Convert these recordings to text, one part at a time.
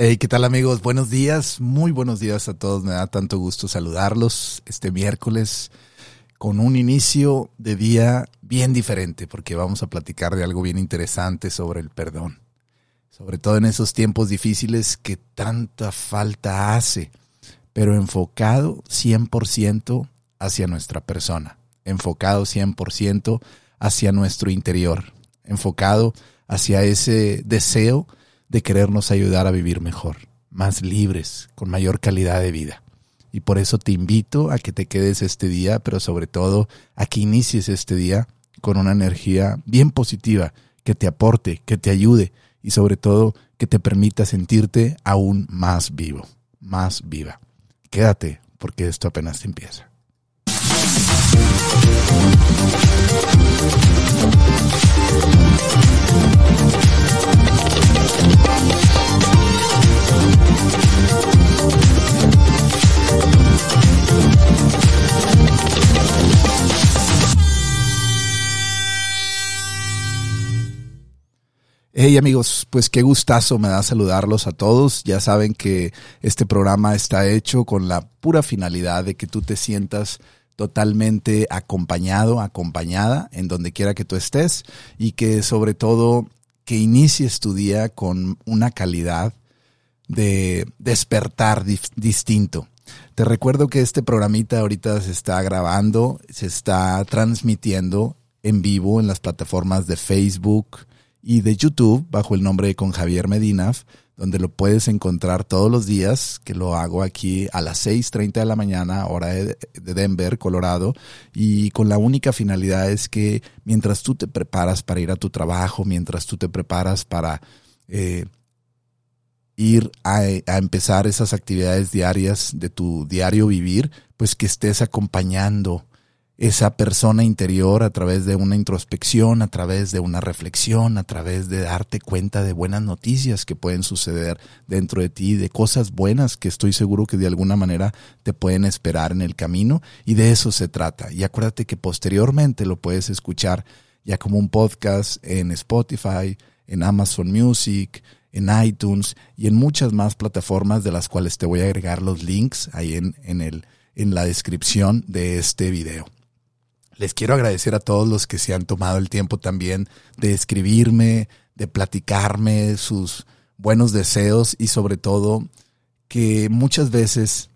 Hey, ¿qué tal amigos? Buenos días, muy buenos días a todos. Me da tanto gusto saludarlos este miércoles con un inicio de día bien diferente porque vamos a platicar de algo bien interesante sobre el perdón. Sobre todo en esos tiempos difíciles que tanta falta hace, pero enfocado 100% hacia nuestra persona, enfocado 100% hacia nuestro interior, enfocado hacia ese deseo de querernos ayudar a vivir mejor, más libres, con mayor calidad de vida. Y por eso te invito a que te quedes este día, pero sobre todo a que inicies este día con una energía bien positiva, que te aporte, que te ayude y sobre todo que te permita sentirte aún más vivo, más viva. Quédate porque esto apenas empieza. Amigos, pues qué gustazo me da saludarlos a todos. Ya saben que este programa está hecho con la pura finalidad de que tú te sientas totalmente acompañado, acompañada en donde quiera que tú estés y que sobre todo que inicies tu día con una calidad de despertar distinto. Te recuerdo que este programita ahorita se está grabando, se está transmitiendo en vivo en las plataformas de Facebook, y de YouTube bajo el nombre con Javier Medina, donde lo puedes encontrar todos los días, que lo hago aquí a las 6.30 de la mañana, hora de, Denver, Colorado, y con la única finalidad es que mientras tú te preparas para ir a tu trabajo, mientras tú te preparas para eh, ir a, a empezar esas actividades diarias de tu diario vivir, pues que estés acompañando esa persona interior a través de una introspección, a través de una reflexión, a través de darte cuenta de buenas noticias que pueden suceder dentro de ti, de cosas buenas que estoy seguro que de alguna manera te pueden esperar en el camino y de eso se trata. Y acuérdate que posteriormente lo puedes escuchar ya como un podcast en Spotify, en Amazon Music, en iTunes y en muchas más plataformas de las cuales te voy a agregar los links ahí en, en, el, en la descripción de este video. Les quiero agradecer a todos los que se han tomado el tiempo también de escribirme, de platicarme sus buenos deseos y sobre todo que muchas veces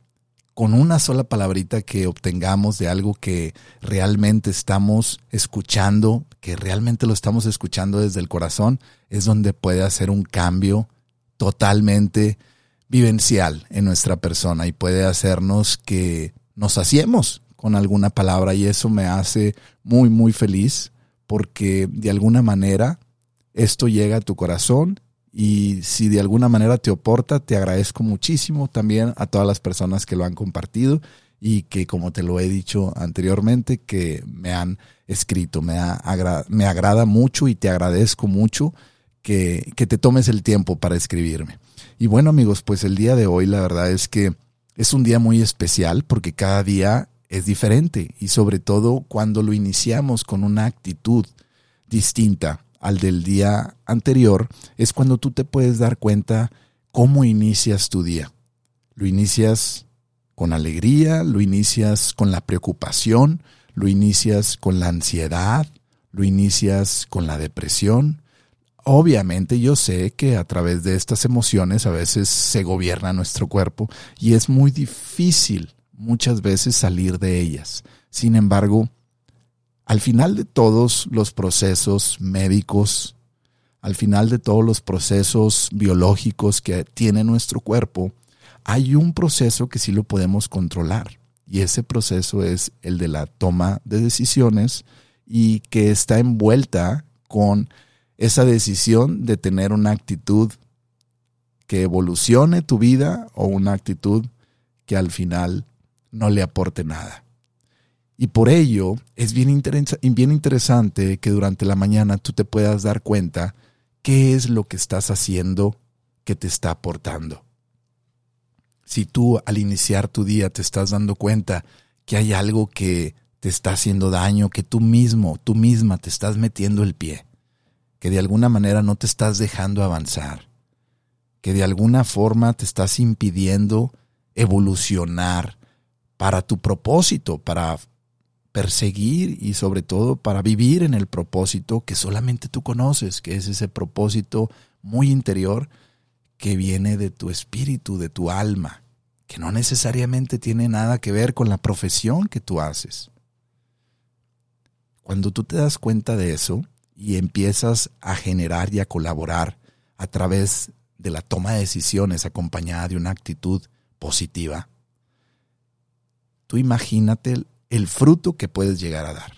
con una sola palabrita que obtengamos de algo que realmente estamos escuchando, que realmente lo estamos escuchando desde el corazón, es donde puede hacer un cambio totalmente vivencial en nuestra persona y puede hacernos que nos hacemos con alguna palabra y eso me hace muy, muy feliz porque de alguna manera esto llega a tu corazón y si de alguna manera te aporta, te agradezco muchísimo también a todas las personas que lo han compartido y que como te lo he dicho anteriormente, que me han escrito. Me, me agrada mucho y te agradezco mucho que, que te tomes el tiempo para escribirme. Y bueno amigos, pues el día de hoy la verdad es que es un día muy especial porque cada día es diferente y sobre todo cuando lo iniciamos con una actitud distinta al del día anterior, es cuando tú te puedes dar cuenta cómo inicias tu día. Lo inicias con alegría, lo inicias con la preocupación, lo inicias con la ansiedad, lo inicias con la depresión. Obviamente yo sé que a través de estas emociones a veces se gobierna nuestro cuerpo y es muy difícil muchas veces salir de ellas. Sin embargo, al final de todos los procesos médicos, al final de todos los procesos biológicos que tiene nuestro cuerpo, hay un proceso que sí lo podemos controlar. Y ese proceso es el de la toma de decisiones y que está envuelta con esa decisión de tener una actitud que evolucione tu vida o una actitud que al final no le aporte nada. Y por ello es bien, bien interesante que durante la mañana tú te puedas dar cuenta qué es lo que estás haciendo que te está aportando. Si tú al iniciar tu día te estás dando cuenta que hay algo que te está haciendo daño, que tú mismo, tú misma te estás metiendo el pie, que de alguna manera no te estás dejando avanzar, que de alguna forma te estás impidiendo evolucionar para tu propósito, para perseguir y sobre todo para vivir en el propósito que solamente tú conoces, que es ese propósito muy interior que viene de tu espíritu, de tu alma, que no necesariamente tiene nada que ver con la profesión que tú haces. Cuando tú te das cuenta de eso y empiezas a generar y a colaborar a través de la toma de decisiones acompañada de una actitud positiva, tú imagínate el fruto que puedes llegar a dar.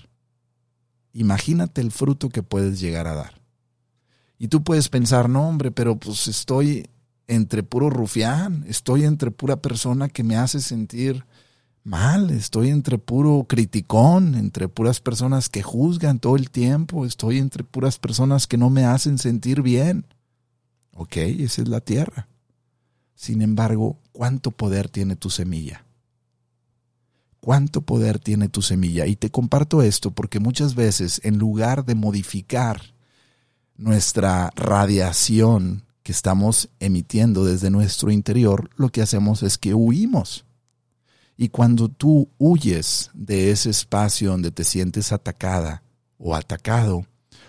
Imagínate el fruto que puedes llegar a dar. Y tú puedes pensar, no hombre, pero pues estoy entre puro rufián, estoy entre pura persona que me hace sentir mal, estoy entre puro criticón, entre puras personas que juzgan todo el tiempo, estoy entre puras personas que no me hacen sentir bien. Ok, esa es la tierra. Sin embargo, ¿cuánto poder tiene tu semilla? ¿Cuánto poder tiene tu semilla? Y te comparto esto porque muchas veces en lugar de modificar nuestra radiación que estamos emitiendo desde nuestro interior, lo que hacemos es que huimos. Y cuando tú huyes de ese espacio donde te sientes atacada o atacado,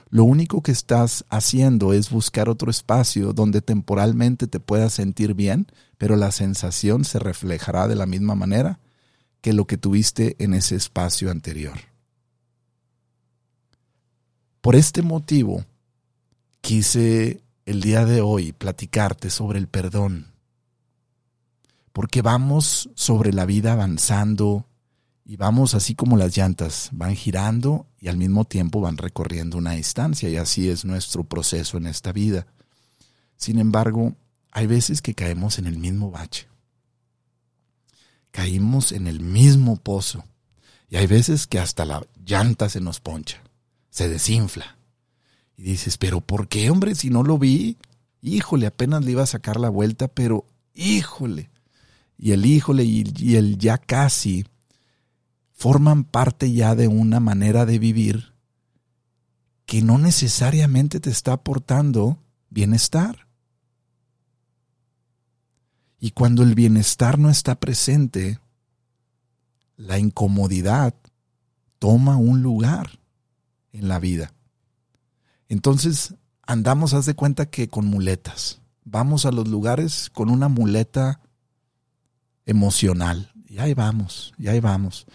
lo único que estás haciendo es buscar otro espacio donde temporalmente te puedas sentir bien, pero la sensación se reflejará de la misma manera que lo que tuviste en ese espacio anterior. Por este motivo, quise el día de hoy platicarte sobre el perdón. Porque vamos sobre la vida avanzando y vamos así como las llantas, van girando y al mismo tiempo van recorriendo una distancia y así es nuestro proceso en esta vida. Sin embargo, hay veces que caemos en el mismo bache. Caímos en el mismo pozo. Y hay veces que hasta la llanta se nos poncha, se desinfla. Y dices, pero ¿por qué, hombre? Si no lo vi, híjole, apenas le iba a sacar la vuelta, pero híjole. Y el híjole y, el ya casi forman parte ya de una manera de vivir que no necesariamente te está aportando bienestar. Y cuando el bienestar no está presente, la incomodidad toma un lugar en la vida. Entonces andamos, haz de cuenta que con muletas. Vamos a los lugares con una muleta emocional. Y ahí vamos, y ahí vamos.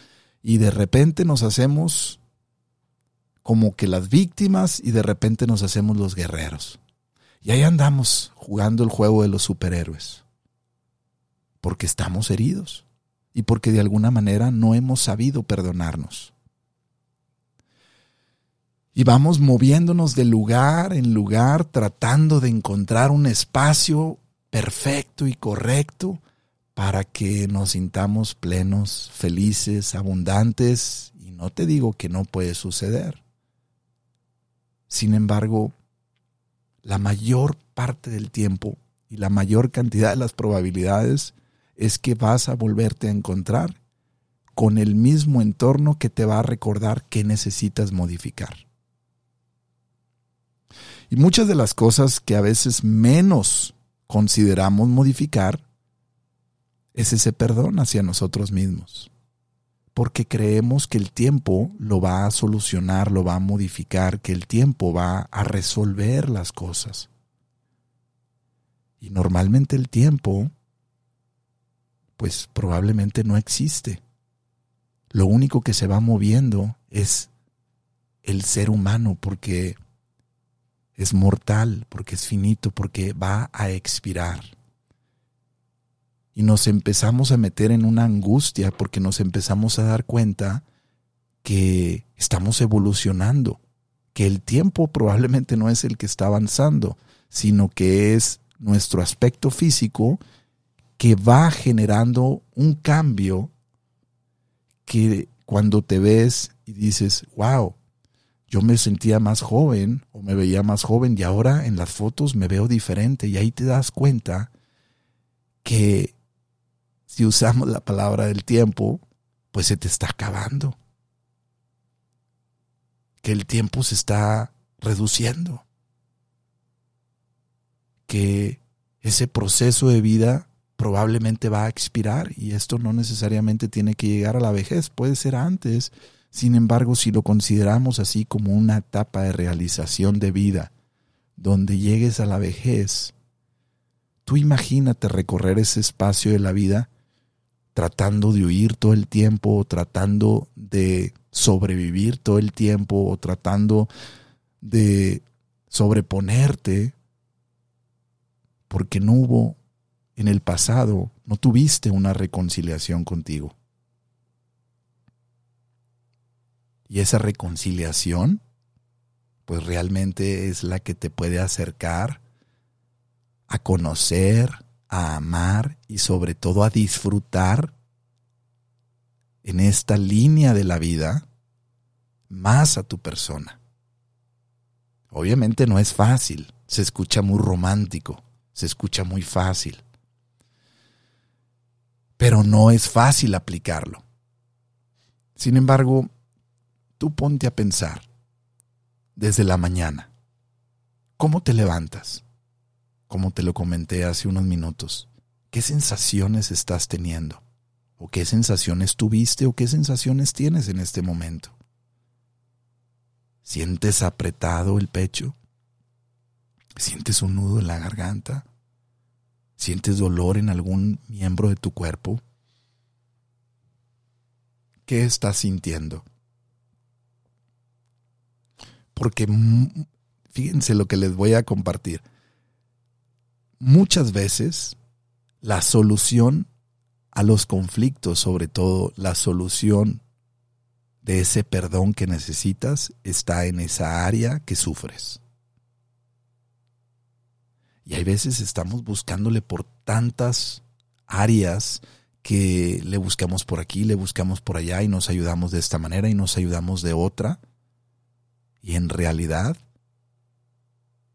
Y de repente nos hacemos como que las víctimas y de repente nos hacemos los guerreros. Y ahí andamos jugando el juego de los superhéroes. Porque estamos heridos y porque de alguna manera no hemos sabido perdonarnos. Y vamos moviéndonos de lugar en lugar, tratando de encontrar un espacio perfecto y correcto para que nos sintamos plenos, felices, abundantes. Y no te digo que no puede suceder. Sin embargo, la mayor parte del tiempo y la mayor cantidad de las probabilidades es que vas a volverte a encontrar con el mismo entorno que te va a recordar que necesitas modificar. Y muchas de las cosas que a veces menos consideramos modificar es ese perdón hacia nosotros mismos. Porque creemos que el tiempo lo va a solucionar, lo va a modificar, que el tiempo va a resolver las cosas. Y normalmente el tiempo, pues probablemente no existe. Lo único que se va moviendo es el ser humano, porque es mortal, porque es finito, porque va a expirar. Y nos empezamos a meter en una angustia porque nos empezamos a dar cuenta que estamos evolucionando, que el tiempo probablemente no es el que está avanzando, sino que es nuestro aspecto físico que va generando un cambio que cuando te ves y dices, wow, yo me sentía más joven o me veía más joven y ahora en las fotos me veo diferente y ahí te das cuenta que si usamos la palabra del tiempo, pues se te está acabando. Que el tiempo se está reduciendo. Que ese proceso de vida probablemente va a expirar y esto no necesariamente tiene que llegar a la vejez, puede ser antes. Sin embargo, si lo consideramos así como una etapa de realización de vida, donde llegues a la vejez, tú imagínate recorrer ese espacio de la vida tratando de huir todo el tiempo, o tratando de sobrevivir todo el tiempo, o tratando de sobreponerte, porque no hubo en el pasado, no tuviste una reconciliación contigo. Y esa reconciliación, pues realmente es la que te puede acercar a conocer, a amar y sobre todo a disfrutar en esta línea de la vida más a tu persona. Obviamente no es fácil, se escucha muy romántico, se escucha muy fácil, pero no es fácil aplicarlo. Sin embargo, tú ponte a pensar desde la mañana, ¿cómo te levantas? como te lo comenté hace unos minutos, ¿qué sensaciones estás teniendo? ¿O qué sensaciones tuviste o qué sensaciones tienes en este momento? ¿Sientes apretado el pecho? ¿Sientes un nudo en la garganta? ¿Sientes dolor en algún miembro de tu cuerpo? ¿Qué estás sintiendo? Porque fíjense lo que les voy a compartir muchas veces la solución a los conflictos, sobre todo la solución de ese perdón que necesitas, está en esa área que sufres. Y hay veces estamos buscándole por tantas áreas que le buscamos por aquí, le buscamos por allá y nos ayudamos de esta manera y nos ayudamos de otra. Y en realidad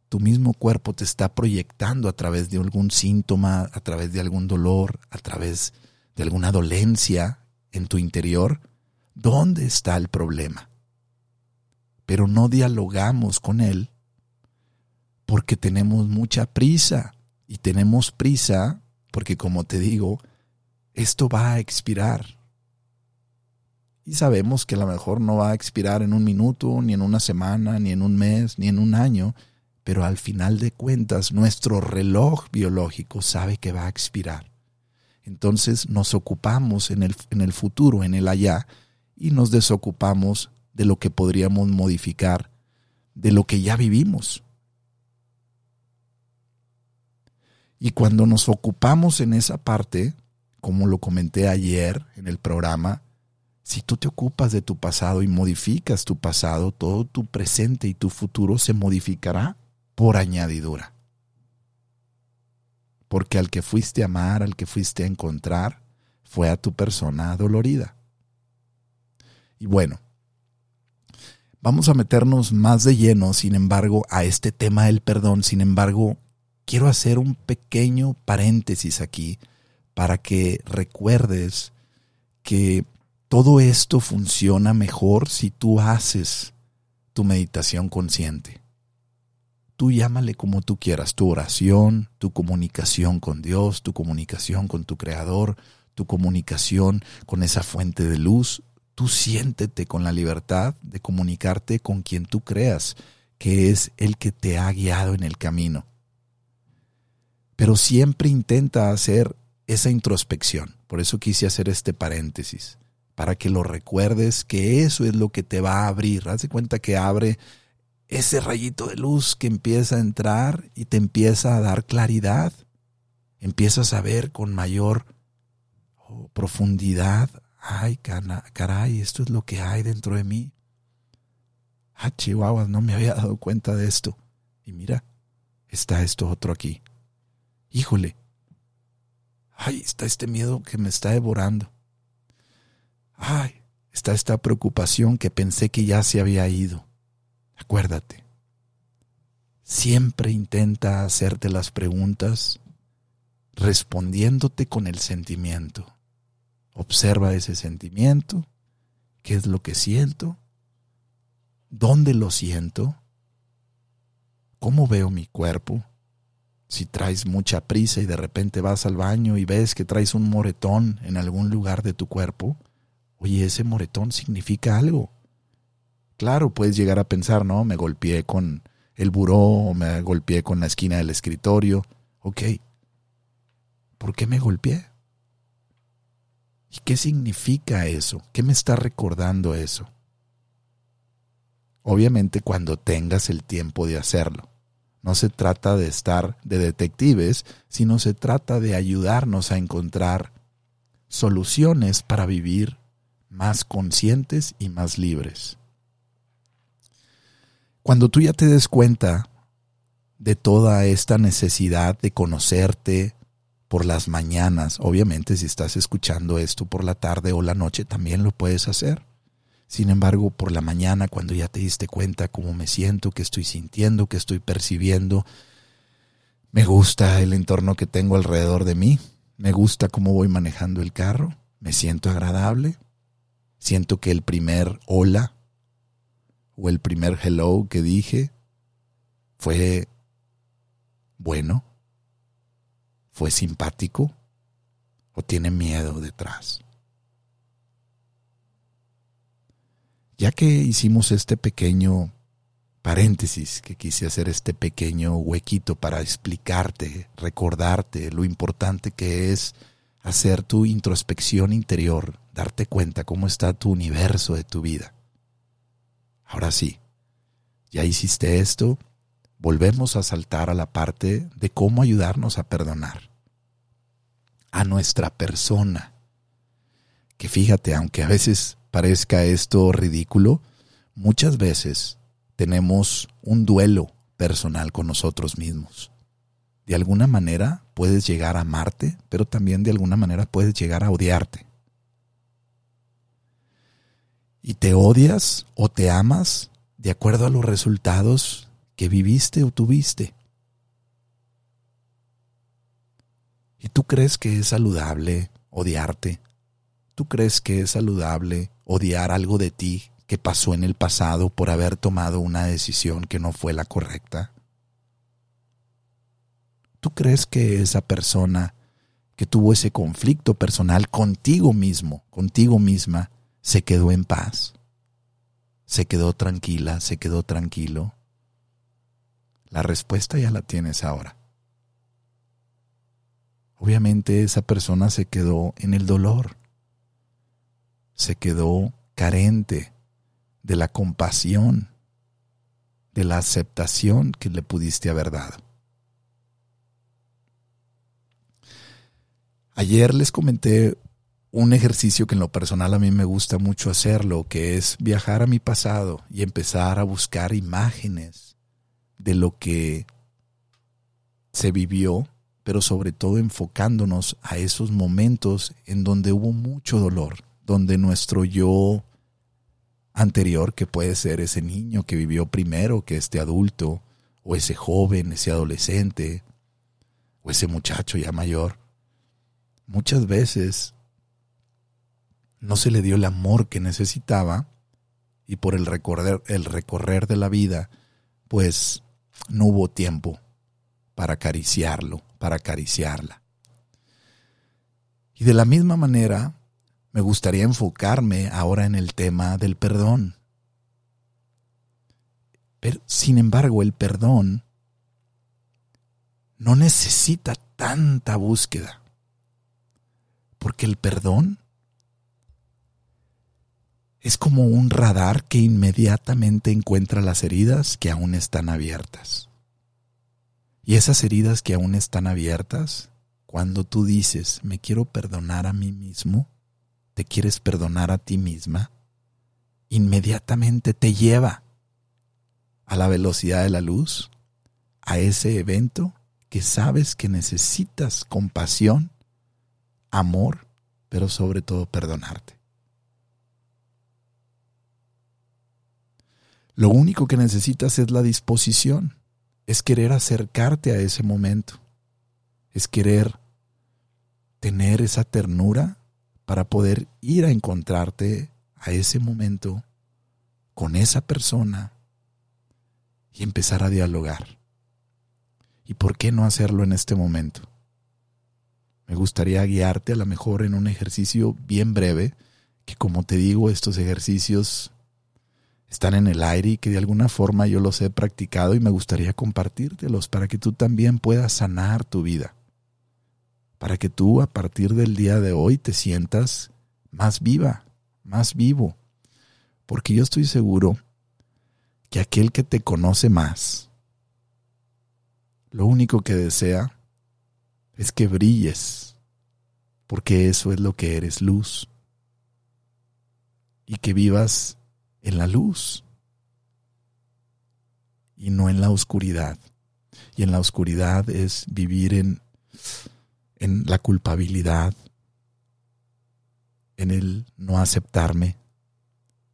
tu mismo cuerpo te está proyectando a través de algún síntoma, a través de algún dolor, a través de alguna dolencia en tu interior, ¿dónde está el problema? Pero no dialogamos con él porque tenemos mucha prisa y tenemos prisa porque como te digo, esto va a expirar. Y sabemos que a lo mejor no va a expirar en un minuto, ni en una semana, ni en un mes, ni en un año, pero al final de cuentas nuestro reloj biológico sabe que va a expirar. Entonces nos ocupamos en el, en el futuro, en el allá, y nos desocupamos de lo que podríamos modificar, de lo que ya vivimos. Y cuando nos ocupamos en esa parte, como lo comenté ayer en el programa, si tú te ocupas de tu pasado y modificas tu pasado, todo tu presente y tu futuro se modificará por añadidura. Porque al que fuiste a amar, al que fuiste a encontrar, fue a tu persona dolorida. Y bueno, vamos a meternos más de lleno, sin embargo, a este tema del perdón. Sin embargo, quiero hacer un pequeño paréntesis aquí para que recuerdes que todo esto funciona mejor si tú haces tu meditación consciente tú llámale como tú quieras, tu oración, tu comunicación con Dios, tu comunicación con tu Creador, tu comunicación con esa fuente de luz, tú siéntete con la libertad de comunicarte con quien tú creas que es el que te ha guiado en el camino. Pero siempre intenta hacer esa introspección. Por eso quise hacer este paréntesis, para que lo recuerdes que eso es lo que te va a abrir. Haz de cuenta que abre ese rayito de luz que empieza a entrar y te empieza a dar claridad. Empiezas a ver con mayor oh, profundidad. Ay, caray, esto es lo que hay dentro de mí. Ah, chihuahuas, no me había dado cuenta de esto. Y mira, está esto otro aquí. Híjole. Ay, está este miedo que me está devorando. Ay, está esta preocupación que pensé que ya se había ido. Acuérdate, siempre intenta hacerte las preguntas respondiéndote con el sentimiento. Observa ese sentimiento, qué es lo que siento, dónde lo siento, cómo veo mi cuerpo, Si traes mucha prisa y de repente vas al baño y ves que traes un moretón en algún lugar de tu cuerpo, oye, ese moretón significa algo. Claro, puedes llegar a pensar, no, me golpeé con el buró o me golpeé con la esquina del escritorio. Ok, ¿por qué me golpeé? ¿Y qué significa eso? ¿Qué me está recordando eso? Obviamente cuando tengas el tiempo de hacerlo. No se trata de estar de detectives, sino se trata de ayudarnos a encontrar soluciones para vivir más conscientes y más libres. Cuando tú ya te des cuenta de toda esta necesidad de conocerte por las mañanas, obviamente si estás escuchando esto por la tarde o la noche también lo puedes hacer. Sin embargo, por la mañana, cuando ya te diste cuenta cómo me siento, qué estoy sintiendo, qué estoy percibiendo, me gusta el entorno que tengo alrededor de mí, me gusta cómo voy manejando el carro, me siento agradable, siento que el primer hola o el primer hello que dije fue bueno, fue simpático o tiene miedo detrás. Ya que hicimos este pequeño paréntesis, que quise hacer este pequeño huequito para explicarte, recordarte lo importante que es hacer tu introspección interior, darte cuenta cómo está tu universo de tu vida. Ahora sí, ya hiciste esto, volvemos a saltar a la parte de cómo ayudarnos a perdonar a nuestra persona. Que fíjate, aunque a veces parezca esto ridículo, muchas veces tenemos un duelo personal con nosotros mismos. De alguna manera puedes llegar a amarte, pero también de alguna manera puedes llegar a odiarte. Y te odias o te amas de acuerdo a los resultados que viviste o tuviste. ¿Y tú crees que es saludable odiarte? ¿Tú crees que es saludable odiar algo de ti que pasó en el pasado por haber tomado una decisión que no fue la correcta? ¿Tú crees que esa persona que tuvo ese conflicto personal contigo mismo, contigo misma, se quedó en paz? ¿Se quedó tranquila? ¿Se quedó tranquilo? La respuesta ya la tienes ahora. Obviamente esa persona se quedó en el dolor, se quedó carente de la compasión, de la aceptación que le pudiste haber dado. Ayer les comenté un ejercicio que en lo personal a mí me gusta mucho hacerlo, que es viajar a mi pasado y empezar a buscar imágenes de lo que se vivió, pero sobre todo enfocándonos a esos momentos en donde hubo mucho dolor, donde nuestro yo anterior, que puede ser ese niño que vivió primero que este adulto, o ese joven, ese adolescente, o ese muchacho ya mayor, muchas veces no se le dio el amor que necesitaba y por el recorrer, el recorrer de la vida, pues no hubo tiempo para acariciarlo, para acariciarla. Y de la misma manera, me gustaría enfocarme ahora en el tema del perdón. Pero, sin embargo, el perdón no necesita tanta búsqueda. Porque el perdón es como un radar que inmediatamente encuentra las heridas que aún están abiertas. Y esas heridas que aún están abiertas, cuando tú dices, me quiero perdonar a mí mismo, te quieres perdonar a ti misma, inmediatamente te lleva a la velocidad de la luz, a ese evento que sabes que necesitas compasión, amor, pero sobre todo perdonarte. Lo único que necesitas es la disposición, es querer acercarte a ese momento, es querer tener esa ternura para poder ir a encontrarte a ese momento con esa persona y empezar a dialogar. ¿Y por qué no hacerlo en este momento? Me gustaría guiarte a lo mejor en un ejercicio bien breve, que como te digo, estos ejercicios están en el aire y que de alguna forma yo los he practicado y me gustaría compartírtelos para que tú también puedas sanar tu vida. Para que tú a partir del día de hoy te sientas más viva, más vivo. Porque yo estoy seguro que aquel que te conoce más, lo único que desea es que brilles, porque eso es lo que eres luz, y que vivas en la luz y no en la oscuridad. Y en la oscuridad es vivir en, en la culpabilidad, en el no aceptarme,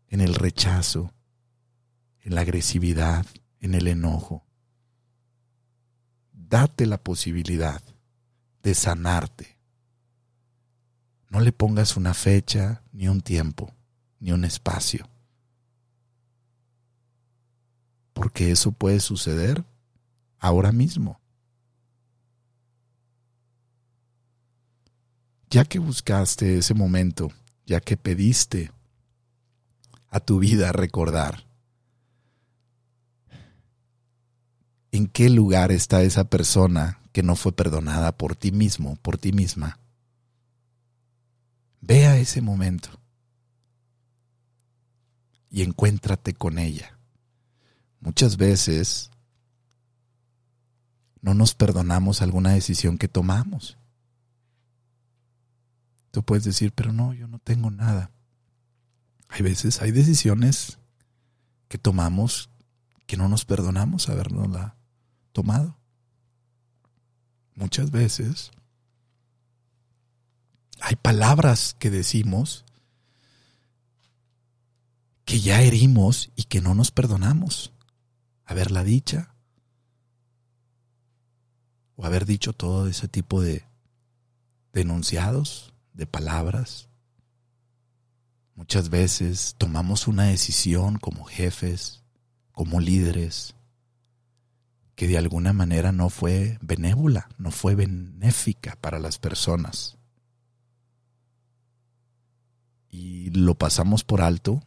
en el rechazo, en la agresividad, en el enojo date la posibilidad de sanarte. No le pongas una fecha, ni un tiempo, ni un espacio. Porque eso puede suceder ahora mismo. Ya que buscaste ese momento, ya que pediste a tu vida recordar, en qué lugar está esa persona que no fue perdonada por ti mismo, por ti misma. Ve a ese momento y encuéntrate con ella. Muchas veces no nos perdonamos alguna decisión que tomamos. Tú puedes decir, pero no, yo no tengo nada. Hay veces, hay decisiones que tomamos que no nos perdonamos habernosla tomado. Muchas veces hay palabras que decimos que ya herimos y que no nos perdonamos. Haberla dicha o haber dicho todo ese tipo de denunciados, de palabras. Muchas veces tomamos una decisión como jefes, como líderes, que de alguna manera no fue benévola, no fue benéfica para las personas. Y lo pasamos por alto,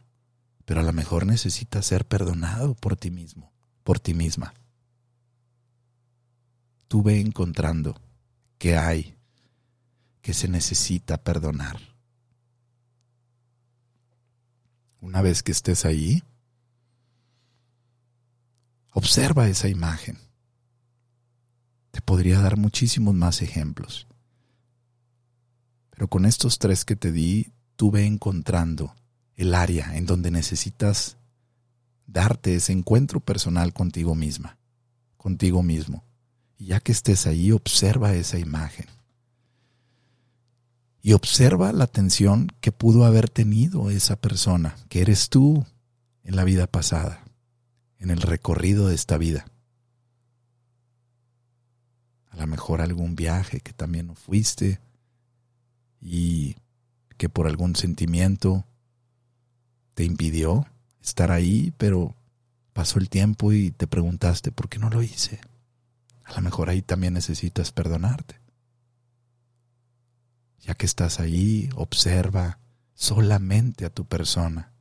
pero a lo mejor necesitas ser perdonado por ti mismo, por ti misma. Tú ve encontrando que hay, que se necesita perdonar. Una vez que estés ahí, observa esa imagen. Te podría dar muchísimos más ejemplos. Pero con estos tres que te di, tuve encontrando el área en donde necesitas darte ese encuentro personal contigo misma, contigo mismo. Y ya que estés ahí, observa esa imagen. Y observa la atención que pudo haber tenido esa persona, que eres tú en la vida pasada, en el recorrido de esta vida a lo mejor algún viaje que también no fuiste y que por algún sentimiento te impidió estar ahí, pero pasó el tiempo y te preguntaste por qué no lo hice. A lo mejor ahí también necesitas perdonarte. Ya que estás ahí, observa solamente a tu persona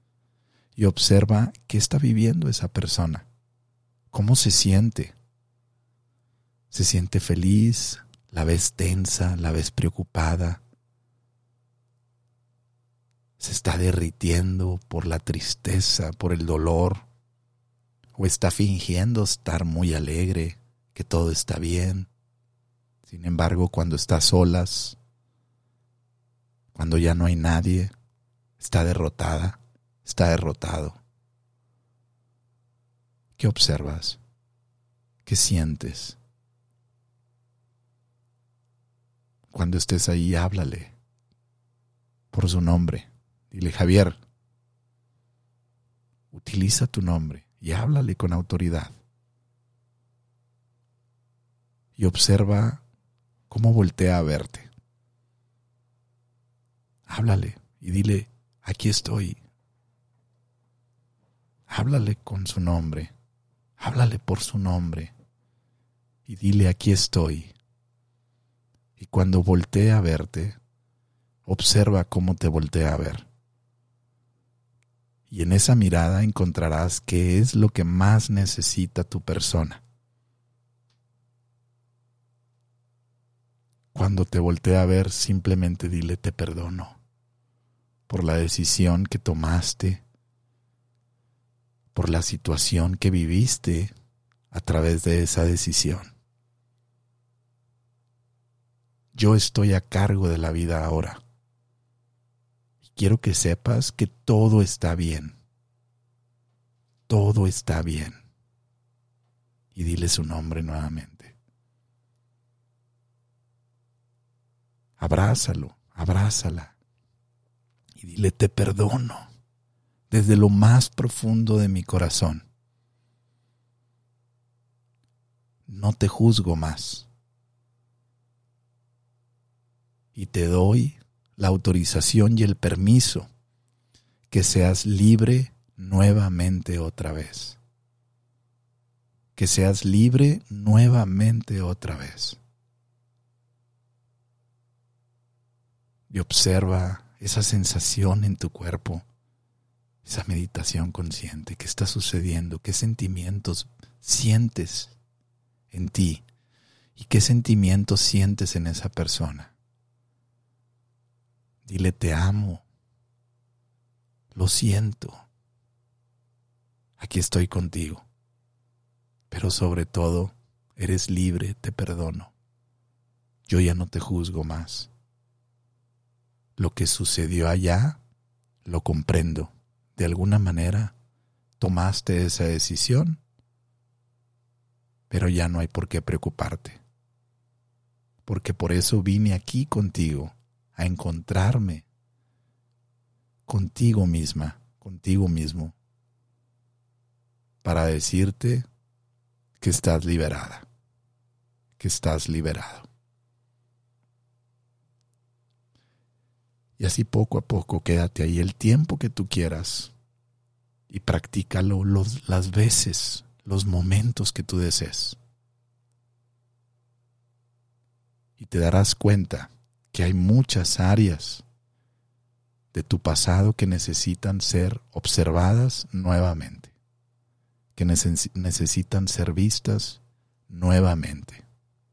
y observa qué está viviendo esa persona, cómo se siente, se siente feliz, la ves tensa, la ves preocupada, se está derritiendo por la tristeza, por el dolor, o está fingiendo estar muy alegre, que todo está bien. Sin embargo, cuando está solas, cuando ya no hay nadie, está derrotada, está derrotado. ¿Qué observas? ¿Qué sientes? Cuando estés ahí, háblale por su nombre. Dile, Javier, utiliza tu nombre y háblale con autoridad. Y observa cómo voltea a verte. Háblale y dile, aquí estoy. Háblale con su nombre. Háblale por su nombre. y dile aquí estoy. Y cuando voltee a verte, observa cómo te voltea a ver. Y en esa mirada encontrarás qué es lo que más necesita tu persona. Cuando te voltea a ver, simplemente dile te perdono por la decisión que tomaste, por la situación que viviste a través de esa decisión. Yo estoy a cargo de la vida ahora. Y quiero que sepas que todo está bien. Todo está bien. Y dile su nombre nuevamente. Abrázalo, abrázala. Y dile, te perdono desde lo más profundo de mi corazón. No te juzgo más y te doy la autorización y el permiso que seas libre nuevamente otra vez. Que seas libre nuevamente otra vez. Y observa esa sensación en tu cuerpo, esa meditación consciente, qué está sucediendo, qué sentimientos sientes en ti y qué sentimientos sientes en esa persona. Dile te amo. Lo siento. Aquí estoy contigo. Pero sobre todo, eres libre, te perdono. Yo ya no te juzgo más. Lo que sucedió allá, lo comprendo. De alguna manera, tomaste esa decisión, pero ya no hay por qué preocuparte. Porque por eso vine aquí contigo a encontrarme contigo misma, contigo mismo, para decirte que estás liberada, que estás liberado. Y así poco a poco quédate ahí el tiempo que tú quieras y practícalo los, las veces, los momentos que tú desees. Y te darás cuenta que hay muchas áreas de tu pasado que necesitan ser observadas nuevamente, que necesitan ser vistas nuevamente,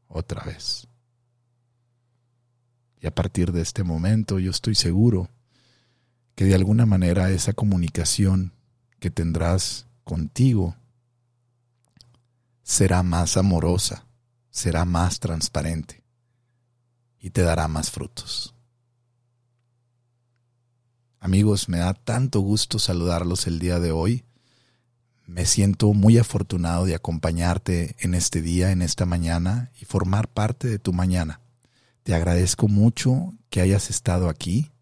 otra vez. Y a partir de este momento yo estoy seguro que de alguna manera esa comunicación que tendrás contigo será más amorosa, será más transparente y te dará más frutos. Amigos, me da tanto gusto saludarlos el día de hoy. Me siento muy afortunado de acompañarte en este día, en esta mañana y formar parte de tu mañana. Te agradezco mucho que hayas estado aquí.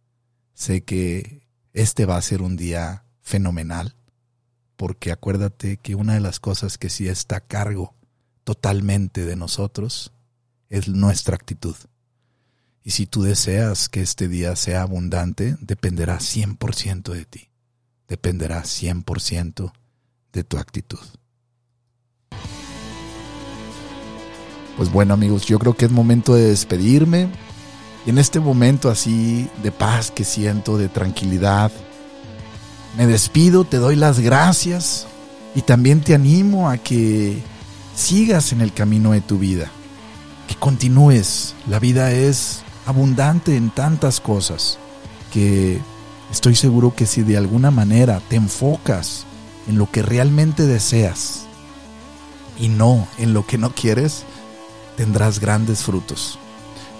Sé que este va a ser un día fenomenal, porque acuérdate que una de las cosas que sí está a cargo totalmente de nosotros es nuestra actitud. Y si tú deseas que este día sea abundante, dependerá 100% de ti. Dependerá 100% de tu actitud. Pues bueno amigos, yo creo que es momento de despedirme. Y en este momento así de paz que siento, de tranquilidad, me despido, te doy las gracias y también te animo a que sigas en el camino de tu vida, que continúes. La vida es abundante en tantas cosas que estoy seguro que si de alguna manera te enfocas en lo que realmente deseas y no en lo que no quieres, tendrás grandes frutos.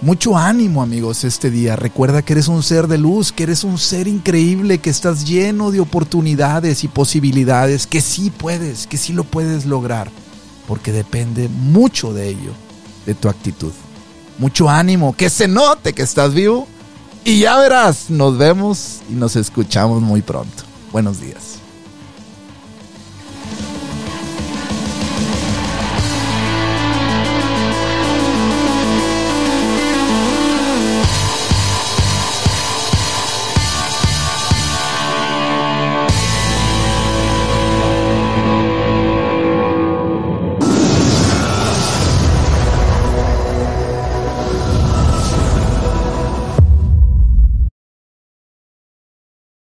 Mucho ánimo amigos este día. Recuerda que eres un ser de luz, que eres un ser increíble, que estás lleno de oportunidades y posibilidades, que sí puedes, que sí lo puedes lograr, porque depende mucho de ello, de tu actitud mucho ánimo, que se note que estás vivo. Y ya verás, nos vemos y nos escuchamos muy pronto. Buenos días.